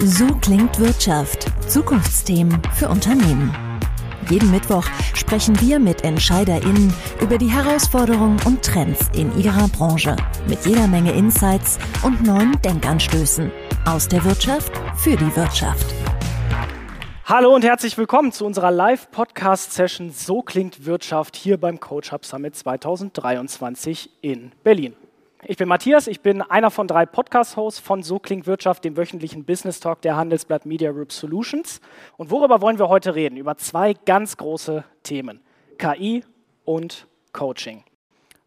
So klingt Wirtschaft. Zukunftsthemen für Unternehmen. Jeden Mittwoch sprechen wir mit EntscheiderInnen über die Herausforderungen und Trends in ihrer Branche. Mit jeder Menge Insights und neuen Denkanstößen. Aus der Wirtschaft für die Wirtschaft. Hallo und herzlich willkommen zu unserer Live-Podcast-Session So klingt Wirtschaft hier beim Coach Hub Summit 2023 in Berlin. Ich bin Matthias, ich bin einer von drei Podcast-Hosts von So klingt Wirtschaft, dem wöchentlichen Business Talk der Handelsblatt Media Group Solutions. Und worüber wollen wir heute reden? Über zwei ganz große Themen: KI und Coaching.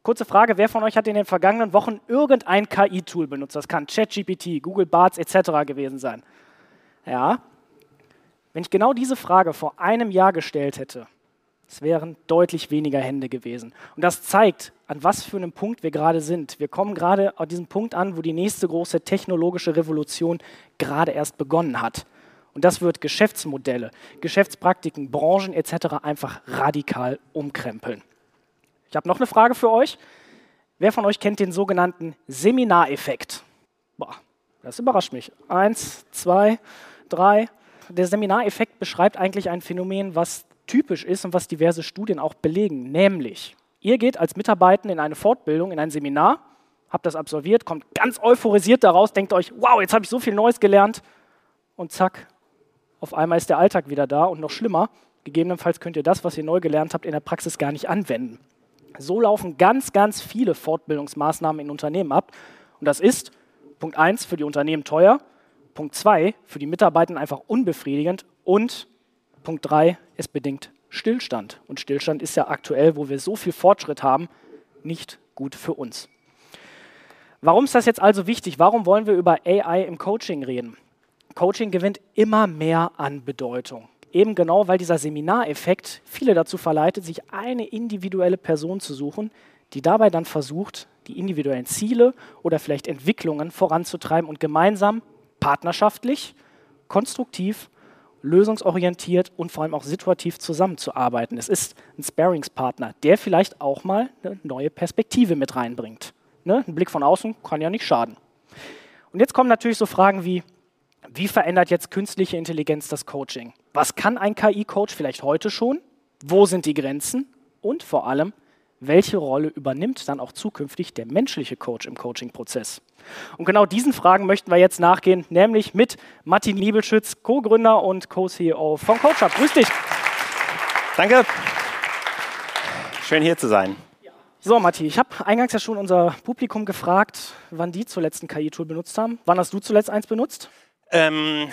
Kurze Frage, wer von euch hat in den vergangenen Wochen irgendein KI-Tool benutzt? Das kann ChatGPT, Google Barts etc. gewesen sein. Ja, wenn ich genau diese Frage vor einem Jahr gestellt hätte, es wären deutlich weniger Hände gewesen. Und das zeigt, an was für einem Punkt wir gerade sind. Wir kommen gerade an diesem Punkt an, wo die nächste große technologische Revolution gerade erst begonnen hat. Und das wird Geschäftsmodelle, Geschäftspraktiken, Branchen etc. einfach radikal umkrempeln. Ich habe noch eine Frage für euch. Wer von euch kennt den sogenannten Seminareffekt? Boah, das überrascht mich. Eins, zwei, drei. Der Seminareffekt beschreibt eigentlich ein Phänomen, was typisch ist und was diverse Studien auch belegen, nämlich ihr geht als Mitarbeiter in eine Fortbildung, in ein Seminar, habt das absolviert, kommt ganz euphorisiert daraus, denkt euch, wow, jetzt habe ich so viel Neues gelernt und zack, auf einmal ist der Alltag wieder da und noch schlimmer, gegebenenfalls könnt ihr das, was ihr neu gelernt habt, in der Praxis gar nicht anwenden. So laufen ganz, ganz viele Fortbildungsmaßnahmen in Unternehmen ab und das ist Punkt 1 für die Unternehmen teuer, Punkt 2 für die Mitarbeiter einfach unbefriedigend und Punkt 3, es bedingt Stillstand. Und Stillstand ist ja aktuell, wo wir so viel Fortschritt haben, nicht gut für uns. Warum ist das jetzt also wichtig? Warum wollen wir über AI im Coaching reden? Coaching gewinnt immer mehr an Bedeutung. Eben genau, weil dieser Seminareffekt viele dazu verleitet, sich eine individuelle Person zu suchen, die dabei dann versucht, die individuellen Ziele oder vielleicht Entwicklungen voranzutreiben und gemeinsam, partnerschaftlich, konstruktiv lösungsorientiert und vor allem auch situativ zusammenzuarbeiten. Es ist ein Sparingspartner, der vielleicht auch mal eine neue Perspektive mit reinbringt. Ne? Ein Blick von außen kann ja nicht schaden. Und jetzt kommen natürlich so Fragen wie, wie verändert jetzt künstliche Intelligenz das Coaching? Was kann ein KI-Coach vielleicht heute schon? Wo sind die Grenzen? Und vor allem, welche Rolle übernimmt dann auch zukünftig der menschliche Coach im Coaching-Prozess? Und genau diesen Fragen möchten wir jetzt nachgehen, nämlich mit Martin Liebelschütz, Co-Gründer und Co-CEO von CoachUp. Grüß dich. Danke. Schön hier zu sein. So, Matti, ich habe eingangs ja schon unser Publikum gefragt, wann die zuletzt ein KI-Tool benutzt haben. Wann hast du zuletzt eins benutzt? Ähm,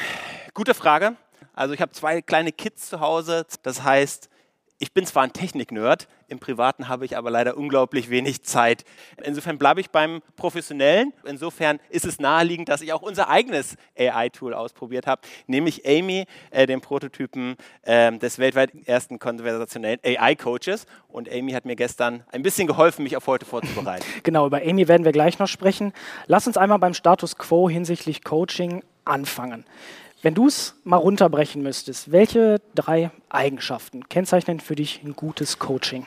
gute Frage. Also ich habe zwei kleine Kids zu Hause. Das heißt, ich bin zwar ein Technik-Nerd, im Privaten habe ich aber leider unglaublich wenig Zeit. Insofern bleibe ich beim Professionellen. Insofern ist es naheliegend, dass ich auch unser eigenes AI-Tool ausprobiert habe, nämlich Amy, äh, den Prototypen äh, des weltweit ersten konversationellen AI-Coaches. Und Amy hat mir gestern ein bisschen geholfen, mich auf heute vorzubereiten. genau, über Amy werden wir gleich noch sprechen. Lass uns einmal beim Status quo hinsichtlich Coaching anfangen. Wenn du es mal runterbrechen müsstest, welche drei Eigenschaften kennzeichnen für dich ein gutes Coaching?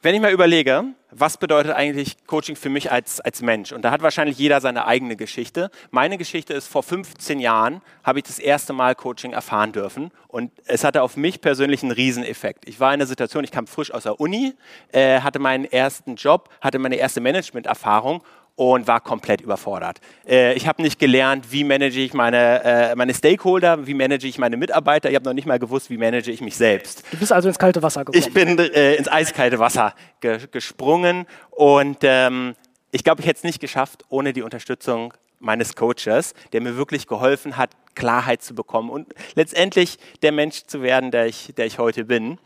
Wenn ich mal überlege, was bedeutet eigentlich Coaching für mich als, als Mensch? Und da hat wahrscheinlich jeder seine eigene Geschichte. Meine Geschichte ist, vor 15 Jahren habe ich das erste Mal Coaching erfahren dürfen. Und es hatte auf mich persönlich einen Rieseneffekt. Ich war in der Situation, ich kam frisch aus der Uni, äh, hatte meinen ersten Job, hatte meine erste Management-Erfahrung und war komplett überfordert. Äh, ich habe nicht gelernt, wie manage ich meine, äh, meine Stakeholder, wie manage ich meine Mitarbeiter. Ich habe noch nicht mal gewusst, wie manage ich mich selbst. Du bist also ins kalte Wasser gekommen. Ich bin äh, ins eiskalte Wasser ge gesprungen und ähm, ich glaube, ich hätte es nicht geschafft ohne die Unterstützung meines Coaches, der mir wirklich geholfen hat, Klarheit zu bekommen und letztendlich der Mensch zu werden, der ich, der ich heute bin.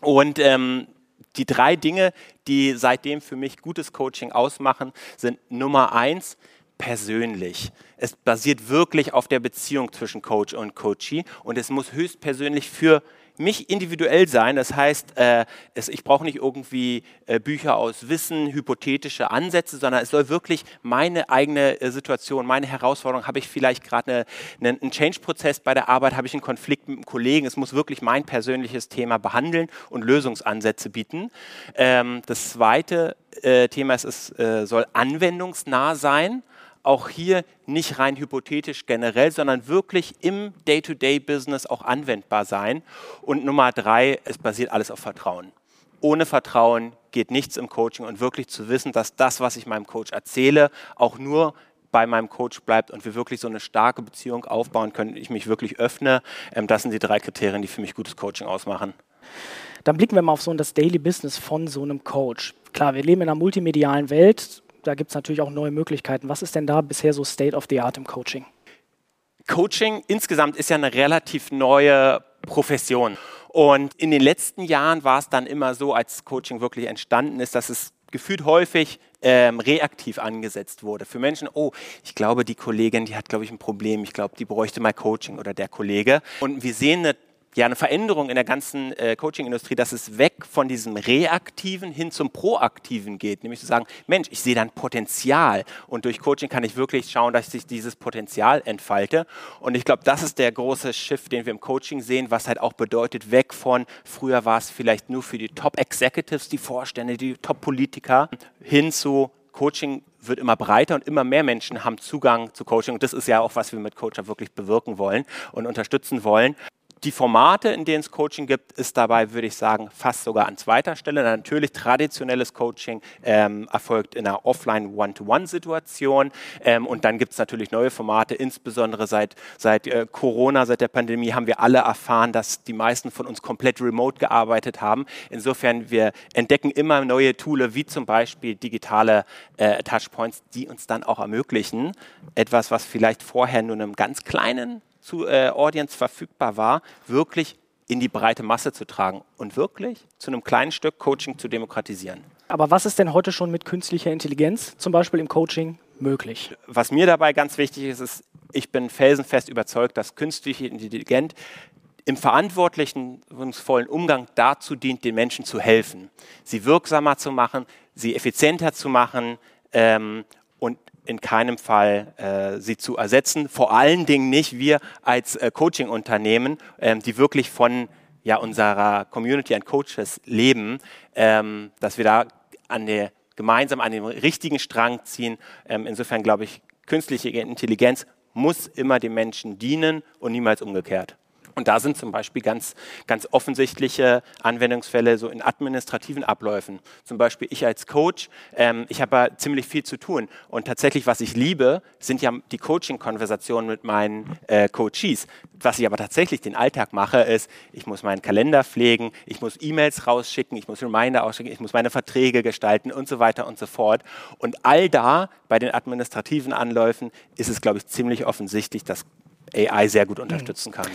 Und ähm, die drei Dinge, die seitdem für mich gutes Coaching ausmachen, sind Nummer eins, persönlich. Es basiert wirklich auf der Beziehung zwischen Coach und Coachee und es muss höchstpersönlich für mich individuell sein. Das heißt, äh, es, ich brauche nicht irgendwie äh, Bücher aus Wissen, hypothetische Ansätze, sondern es soll wirklich meine eigene äh, Situation, meine Herausforderung. Habe ich vielleicht gerade eine, eine, einen Change-Prozess bei der Arbeit? Habe ich einen Konflikt mit einem Kollegen? Es muss wirklich mein persönliches Thema behandeln und Lösungsansätze bieten. Ähm, das zweite äh, Thema ist, es äh, soll anwendungsnah sein. Auch hier nicht rein hypothetisch generell, sondern wirklich im Day-to-Day-Business auch anwendbar sein. Und Nummer drei, es basiert alles auf Vertrauen. Ohne Vertrauen geht nichts im Coaching und wirklich zu wissen, dass das, was ich meinem Coach erzähle, auch nur bei meinem Coach bleibt und wir wirklich so eine starke Beziehung aufbauen können, ich mich wirklich öffne. Ähm, das sind die drei Kriterien, die für mich gutes Coaching ausmachen. Dann blicken wir mal auf so das Daily Business von so einem Coach. Klar, wir leben in einer multimedialen Welt da gibt es natürlich auch neue Möglichkeiten. Was ist denn da bisher so State of the Art im Coaching? Coaching insgesamt ist ja eine relativ neue Profession. Und in den letzten Jahren war es dann immer so, als Coaching wirklich entstanden ist, dass es gefühlt häufig ähm, reaktiv angesetzt wurde. Für Menschen, oh, ich glaube, die Kollegin, die hat, glaube ich, ein Problem. Ich glaube, die bräuchte mal Coaching oder der Kollege. Und wir sehen eine ja eine Veränderung in der ganzen äh, Coaching-Industrie, dass es weg von diesem Reaktiven hin zum Proaktiven geht. Nämlich zu sagen, Mensch, ich sehe dann Potenzial und durch Coaching kann ich wirklich schauen, dass sich dieses Potenzial entfalte. Und ich glaube, das ist der große Shift, den wir im Coaching sehen, was halt auch bedeutet, weg von, früher war es vielleicht nur für die Top-Executives, die Vorstände, die Top-Politiker, hin zu Coaching wird immer breiter und immer mehr Menschen haben Zugang zu Coaching. Und das ist ja auch, was wir mit Coacher wirklich bewirken wollen und unterstützen wollen. Die Formate, in denen es Coaching gibt, ist dabei, würde ich sagen, fast sogar an zweiter Stelle. Natürlich traditionelles Coaching ähm, erfolgt in einer Offline One-to-One-Situation ähm, und dann gibt es natürlich neue Formate, insbesondere seit, seit äh, Corona, seit der Pandemie haben wir alle erfahren, dass die meisten von uns komplett remote gearbeitet haben. Insofern, wir entdecken immer neue Tools, wie zum Beispiel digitale äh, Touchpoints, die uns dann auch ermöglichen, etwas, was vielleicht vorher nur einem ganz kleinen zu äh, Audience verfügbar war, wirklich in die breite Masse zu tragen und wirklich zu einem kleinen Stück Coaching zu demokratisieren. Aber was ist denn heute schon mit künstlicher Intelligenz, zum Beispiel im Coaching, möglich? Was mir dabei ganz wichtig ist, ist, ich bin felsenfest überzeugt, dass künstliche Intelligenz im verantwortungsvollen Umgang dazu dient, den Menschen zu helfen, sie wirksamer zu machen, sie effizienter zu machen ähm, und in keinem Fall äh, sie zu ersetzen. Vor allen Dingen nicht wir als äh, Coaching-Unternehmen, ähm, die wirklich von ja, unserer Community an Coaches leben, ähm, dass wir da an der, gemeinsam an den richtigen Strang ziehen. Ähm, insofern glaube ich, künstliche Intelligenz muss immer dem Menschen dienen und niemals umgekehrt. Und da sind zum Beispiel ganz, ganz offensichtliche Anwendungsfälle so in administrativen Abläufen. Zum Beispiel ich als Coach, ähm, ich habe ja ziemlich viel zu tun. Und tatsächlich, was ich liebe, sind ja die Coaching-Konversationen mit meinen äh, Coaches. Was ich aber tatsächlich den Alltag mache, ist, ich muss meinen Kalender pflegen, ich muss E-Mails rausschicken, ich muss Reminder ausschicken, ich muss meine Verträge gestalten und so weiter und so fort. Und all da bei den administrativen Anläufen ist es, glaube ich, ziemlich offensichtlich, dass AI sehr gut unterstützen kann.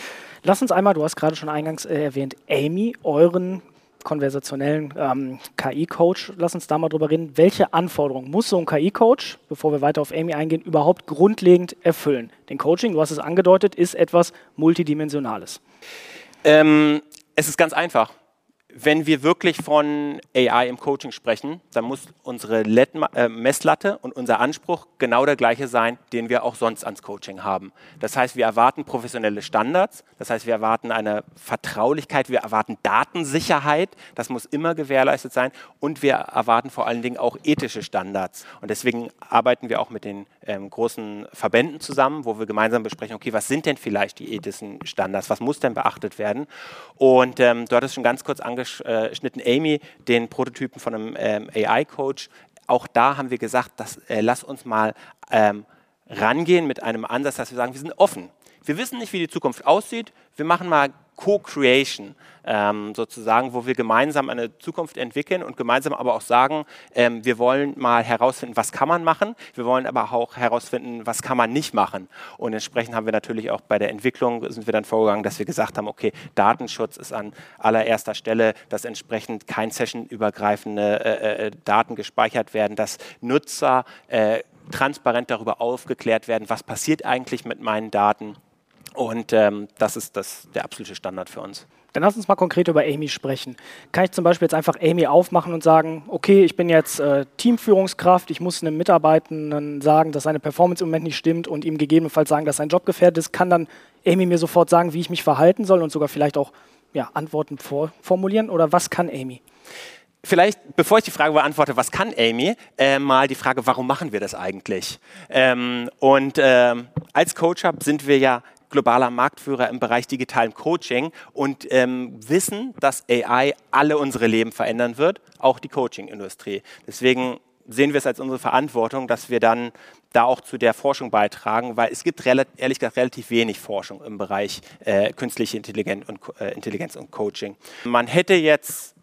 Lass uns einmal, du hast gerade schon eingangs äh, erwähnt, Amy, euren konversationellen ähm, KI-Coach. Lass uns da mal drüber reden. Welche Anforderungen muss so ein KI-Coach, bevor wir weiter auf Amy eingehen, überhaupt grundlegend erfüllen? Denn Coaching, du hast es angedeutet, ist etwas Multidimensionales. Ähm, es ist ganz einfach wenn wir wirklich von AI im Coaching sprechen, dann muss unsere äh, Messlatte und unser Anspruch genau der gleiche sein, den wir auch sonst ans Coaching haben. Das heißt, wir erwarten professionelle Standards, das heißt, wir erwarten eine Vertraulichkeit, wir erwarten Datensicherheit, das muss immer gewährleistet sein und wir erwarten vor allen Dingen auch ethische Standards. Und deswegen arbeiten wir auch mit den ähm, großen Verbänden zusammen, wo wir gemeinsam besprechen, okay, was sind denn vielleicht die ethischen Standards, was muss denn beachtet werden? Und ähm, du hattest schon ganz kurz angesprochen, angeschnitten, Amy, den Prototypen von einem ähm, AI-Coach. Auch da haben wir gesagt, dass, äh, lass uns mal ähm, rangehen mit einem Ansatz, dass wir sagen, wir sind offen. Wir wissen nicht, wie die Zukunft aussieht. Wir machen mal Co-Creation ähm, sozusagen, wo wir gemeinsam eine Zukunft entwickeln und gemeinsam aber auch sagen, ähm, wir wollen mal herausfinden, was kann man machen, wir wollen aber auch herausfinden, was kann man nicht machen. Und entsprechend haben wir natürlich auch bei der Entwicklung sind wir dann vorgegangen, dass wir gesagt haben, okay, Datenschutz ist an allererster Stelle, dass entsprechend kein sessionübergreifende äh, äh, Daten gespeichert werden, dass Nutzer äh, transparent darüber aufgeklärt werden, was passiert eigentlich mit meinen Daten und ähm, das ist das, der absolute Standard für uns. Dann lass uns mal konkret über Amy sprechen. Kann ich zum Beispiel jetzt einfach Amy aufmachen und sagen, okay, ich bin jetzt äh, Teamführungskraft, ich muss einem Mitarbeitenden sagen, dass seine Performance im Moment nicht stimmt und ihm gegebenenfalls sagen, dass sein Job gefährdet ist, kann dann Amy mir sofort sagen, wie ich mich verhalten soll und sogar vielleicht auch ja, Antworten vorformulieren? Oder was kann Amy? Vielleicht, bevor ich die Frage beantworte, was kann Amy, äh, mal die Frage, warum machen wir das eigentlich? Ähm, und ähm, als Coach Hub sind wir ja globaler Marktführer im Bereich digitalen Coaching und ähm, wissen, dass AI alle unsere Leben verändern wird, auch die Coaching-Industrie. Deswegen sehen wir es als unsere Verantwortung, dass wir dann da auch zu der Forschung beitragen, weil es gibt ehrlich gesagt relativ wenig Forschung im Bereich äh, künstliche Intelligenz und, äh, Intelligenz und Coaching. Man hätte jetzt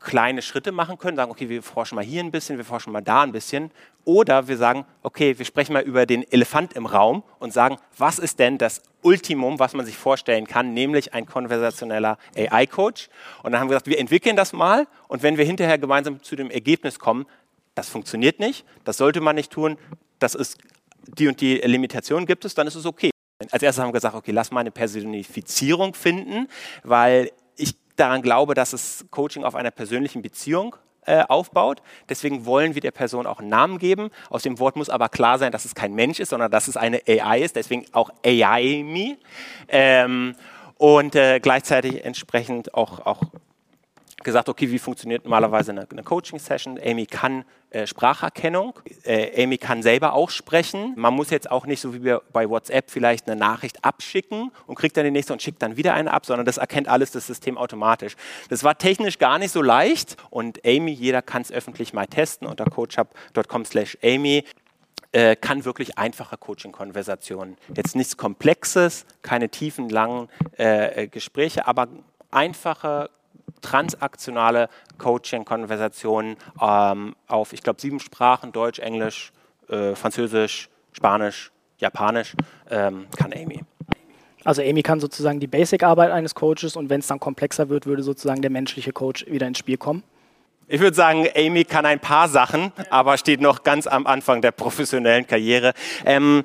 kleine Schritte machen können, sagen, okay, wir forschen mal hier ein bisschen, wir forschen mal da ein bisschen. Oder wir sagen, okay, wir sprechen mal über den Elefant im Raum und sagen, was ist denn das Ultimum, was man sich vorstellen kann, nämlich ein konversationeller AI-Coach. Und dann haben wir gesagt, wir entwickeln das mal und wenn wir hinterher gemeinsam zu dem Ergebnis kommen, das funktioniert nicht, das sollte man nicht tun, das ist die und die Limitation gibt es, dann ist es okay. Als erstes haben wir gesagt, okay, lass mal eine Personifizierung finden, weil daran glaube, dass es Coaching auf einer persönlichen Beziehung äh, aufbaut. Deswegen wollen wir der Person auch einen Namen geben. Aus dem Wort muss aber klar sein, dass es kein Mensch ist, sondern dass es eine AI ist. Deswegen auch AI-Me. Ähm, und äh, gleichzeitig entsprechend auch, auch gesagt, okay, wie funktioniert normalerweise eine, eine Coaching-Session? Amy kann äh, Spracherkennung, äh, Amy kann selber auch sprechen. Man muss jetzt auch nicht so wie bei WhatsApp vielleicht eine Nachricht abschicken und kriegt dann die nächste und schickt dann wieder eine ab, sondern das erkennt alles das System automatisch. Das war technisch gar nicht so leicht und Amy, jeder kann es öffentlich mal testen unter coachhub.com slash Amy äh, kann wirklich einfache Coaching-Konversationen. Jetzt nichts Komplexes, keine tiefen, langen äh, äh Gespräche, aber einfache transaktionale Coaching-Konversationen ähm, auf, ich glaube, sieben Sprachen, Deutsch, Englisch, äh, Französisch, Spanisch, Japanisch, ähm, kann Amy. Also Amy kann sozusagen die Basic-Arbeit eines Coaches und wenn es dann komplexer wird, würde sozusagen der menschliche Coach wieder ins Spiel kommen? Ich würde sagen, Amy kann ein paar Sachen, aber steht noch ganz am Anfang der professionellen Karriere. Ähm,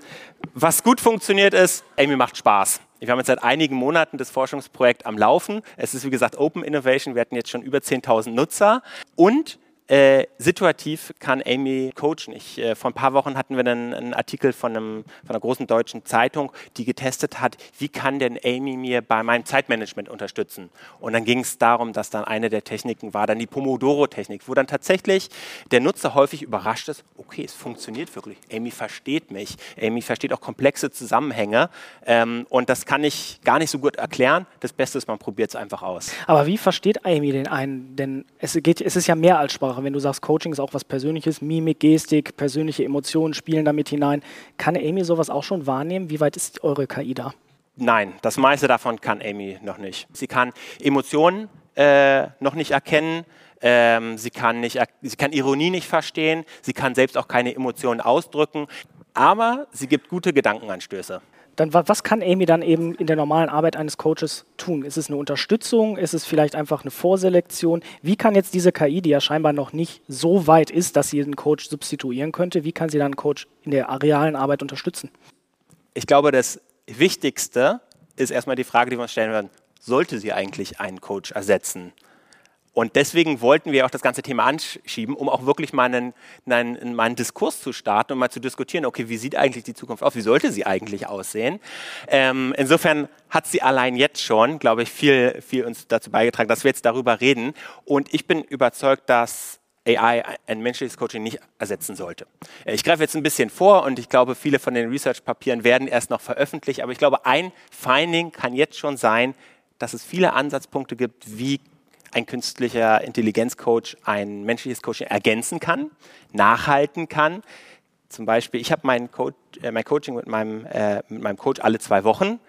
was gut funktioniert ist, Amy macht Spaß. Wir haben jetzt seit einigen Monaten das Forschungsprojekt am Laufen. Es ist, wie gesagt, Open Innovation. Wir hatten jetzt schon über 10.000 Nutzer. Und äh, situativ kann Amy coachen. Ich, äh, vor ein paar Wochen hatten wir einen, einen Artikel von, einem, von, einer großen deutschen Zeitung, die getestet hat, wie kann denn Amy mir bei meinem Zeitmanagement unterstützen. Und dann ging es darum, dass dann eine der Techniken war, dann die Pomodoro-Technik, wo dann tatsächlich der Nutzer häufig überrascht ist, okay, es funktioniert wirklich. Amy versteht mich. Amy versteht auch komplexe Zusammenhänge. Ähm, und das kann ich gar nicht so gut erklären. Das Beste ist, man probiert es einfach aus. Aber wie versteht Amy den einen? Denn es, geht, es ist ja mehr als Sprache. Sprache. Wenn du sagst, Coaching ist auch was Persönliches, Mimik, Gestik, persönliche Emotionen spielen damit hinein. Kann Amy sowas auch schon wahrnehmen? Wie weit ist eure KI da? Nein, das meiste davon kann Amy noch nicht. Sie kann Emotionen äh, noch nicht erkennen. Ähm, sie, kann nicht, sie kann Ironie nicht verstehen. Sie kann selbst auch keine Emotionen ausdrücken. Aber sie gibt gute Gedankenanstöße dann was kann Amy dann eben in der normalen Arbeit eines Coaches tun? Ist es eine Unterstützung? Ist es vielleicht einfach eine Vorselektion? Wie kann jetzt diese KI, die ja scheinbar noch nicht so weit ist, dass sie einen Coach substituieren könnte, wie kann sie dann einen Coach in der realen Arbeit unterstützen? Ich glaube, das Wichtigste ist erstmal die Frage, die wir uns stellen werden, sollte sie eigentlich einen Coach ersetzen? Und deswegen wollten wir auch das ganze Thema anschieben, um auch wirklich mal einen, einen, einen Diskurs zu starten und mal zu diskutieren, okay, wie sieht eigentlich die Zukunft aus, wie sollte sie eigentlich aussehen. Ähm, insofern hat sie allein jetzt schon, glaube ich, viel, viel uns dazu beigetragen, dass wir jetzt darüber reden. Und ich bin überzeugt, dass AI ein menschliches Coaching nicht ersetzen sollte. Äh, ich greife jetzt ein bisschen vor und ich glaube, viele von den Research-Papieren werden erst noch veröffentlicht, aber ich glaube, ein Finding kann jetzt schon sein, dass es viele Ansatzpunkte gibt, wie ein künstlicher Intelligenzcoach ein menschliches Coaching ergänzen kann, nachhalten kann. Zum Beispiel, ich habe mein, Co äh, mein, Coaching mit meinem, äh, mit meinem Coach alle zwei Wochen.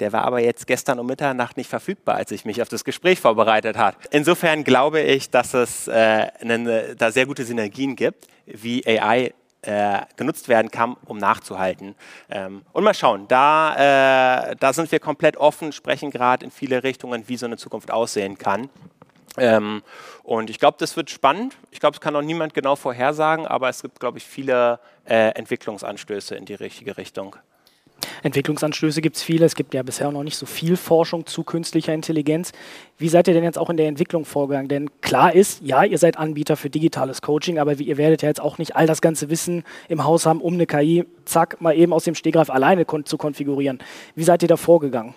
Der war aber jetzt gestern um Mitternacht nicht verfügbar, als ich mich auf das Gespräch vorbereitet habe. Insofern glaube ich, dass es äh, eine, da sehr gute Synergien gibt, wie AI äh, genutzt werden kann, um nachzuhalten. Ähm, und mal schauen, da, äh, da sind wir komplett offen, sprechen gerade in viele Richtungen, wie so eine Zukunft aussehen kann. Ähm, und ich glaube, das wird spannend. Ich glaube, es kann noch niemand genau vorhersagen, aber es gibt, glaube ich, viele äh, Entwicklungsanstöße in die richtige Richtung. Entwicklungsanstöße gibt es viele. Es gibt ja bisher noch nicht so viel Forschung zu künstlicher Intelligenz. Wie seid ihr denn jetzt auch in der Entwicklung vorgegangen? Denn klar ist, ja, ihr seid Anbieter für digitales Coaching, aber ihr werdet ja jetzt auch nicht all das ganze Wissen im Haus haben, um eine KI, zack, mal eben aus dem Stegreif alleine kon zu konfigurieren. Wie seid ihr da vorgegangen?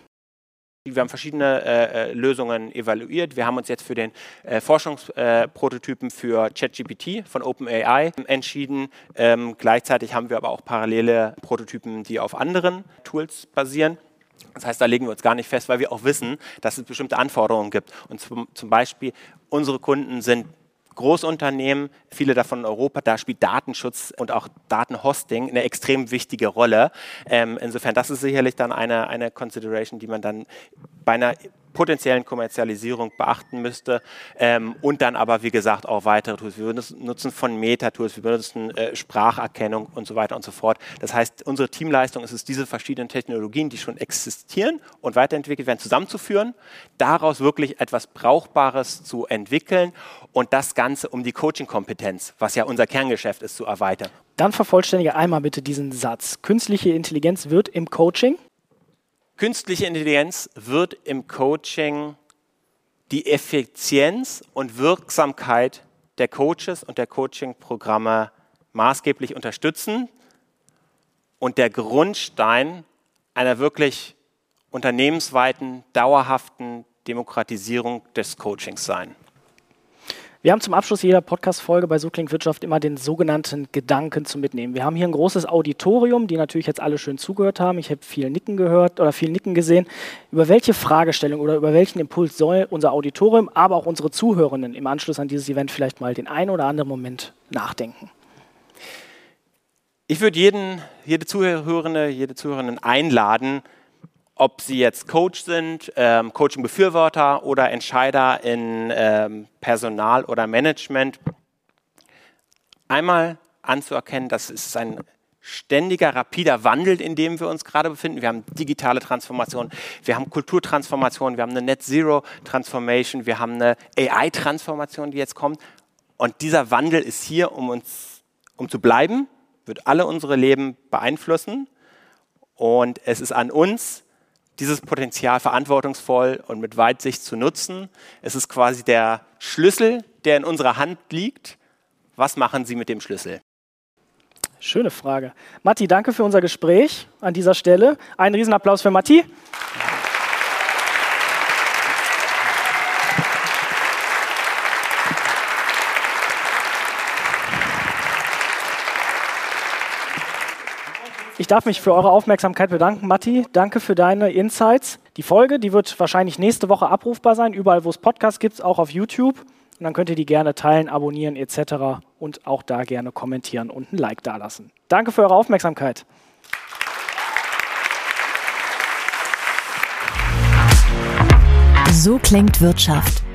Wir haben verschiedene äh, äh, Lösungen evaluiert. Wir haben uns jetzt für den äh, Forschungsprototypen äh, für ChatGPT von OpenAI entschieden. Ähm, gleichzeitig haben wir aber auch parallele Prototypen, die auf anderen Tools basieren. Das heißt, da legen wir uns gar nicht fest, weil wir auch wissen, dass es bestimmte Anforderungen gibt. Und zum, zum Beispiel, unsere Kunden sind Großunternehmen, viele davon in Europa, da spielt Datenschutz und auch Datenhosting eine extrem wichtige Rolle. Ähm, insofern, das ist sicherlich dann eine, eine Consideration, die man dann bei einer potenziellen Kommerzialisierung beachten müsste. Ähm, und dann aber, wie gesagt, auch weitere Tools. Wir nutzen von Meta-Tools, wir benutzen äh, Spracherkennung und so weiter und so fort. Das heißt, unsere Teamleistung ist es, diese verschiedenen Technologien, die schon existieren und weiterentwickelt werden, zusammenzuführen, daraus wirklich etwas Brauchbares zu entwickeln und das Ganze um die Coaching-Kompetenz, was ja unser Kerngeschäft ist, zu erweitern. Dann vervollständige einmal bitte diesen Satz. Künstliche Intelligenz wird im Coaching Künstliche Intelligenz wird im Coaching die Effizienz und Wirksamkeit der Coaches und der Coaching-Programme maßgeblich unterstützen und der Grundstein einer wirklich unternehmensweiten, dauerhaften Demokratisierung des Coachings sein. Wir haben zum Abschluss jeder Podcast-Folge bei So klingt Wirtschaft immer den sogenannten Gedanken zu mitnehmen. Wir haben hier ein großes Auditorium, die natürlich jetzt alle schön zugehört haben. Ich habe viel Nicken gehört oder viel Nicken gesehen. Über welche Fragestellung oder über welchen Impuls soll unser Auditorium, aber auch unsere Zuhörenden im Anschluss an dieses Event vielleicht mal den einen oder anderen Moment nachdenken? Ich würde jeden, jede Zuhörende, jede Zuhörenden einladen, ob sie jetzt Coach sind, ähm, Coaching-Befürworter oder Entscheider in ähm, Personal oder Management, einmal anzuerkennen, dass es ein ständiger, rapider Wandel, in dem wir uns gerade befinden. Wir haben digitale Transformation, wir haben Kulturtransformation, wir haben eine Net Zero Transformation, wir haben eine AI-Transformation, die jetzt kommt. Und dieser Wandel ist hier, um uns, um zu bleiben, wird alle unsere Leben beeinflussen. Und es ist an uns, dieses Potenzial verantwortungsvoll und mit Weitsicht zu nutzen. Es ist quasi der Schlüssel, der in unserer Hand liegt. Was machen Sie mit dem Schlüssel? Schöne Frage. Matti, danke für unser Gespräch an dieser Stelle. Einen Riesenapplaus für Matti. Darf mich für eure Aufmerksamkeit bedanken, Matti. Danke für deine Insights. Die Folge, die wird wahrscheinlich nächste Woche abrufbar sein, überall, wo es Podcasts gibt, auch auf YouTube. Und dann könnt ihr die gerne teilen, abonnieren etc. und auch da gerne kommentieren und ein Like dalassen. Danke für eure Aufmerksamkeit. So klingt Wirtschaft.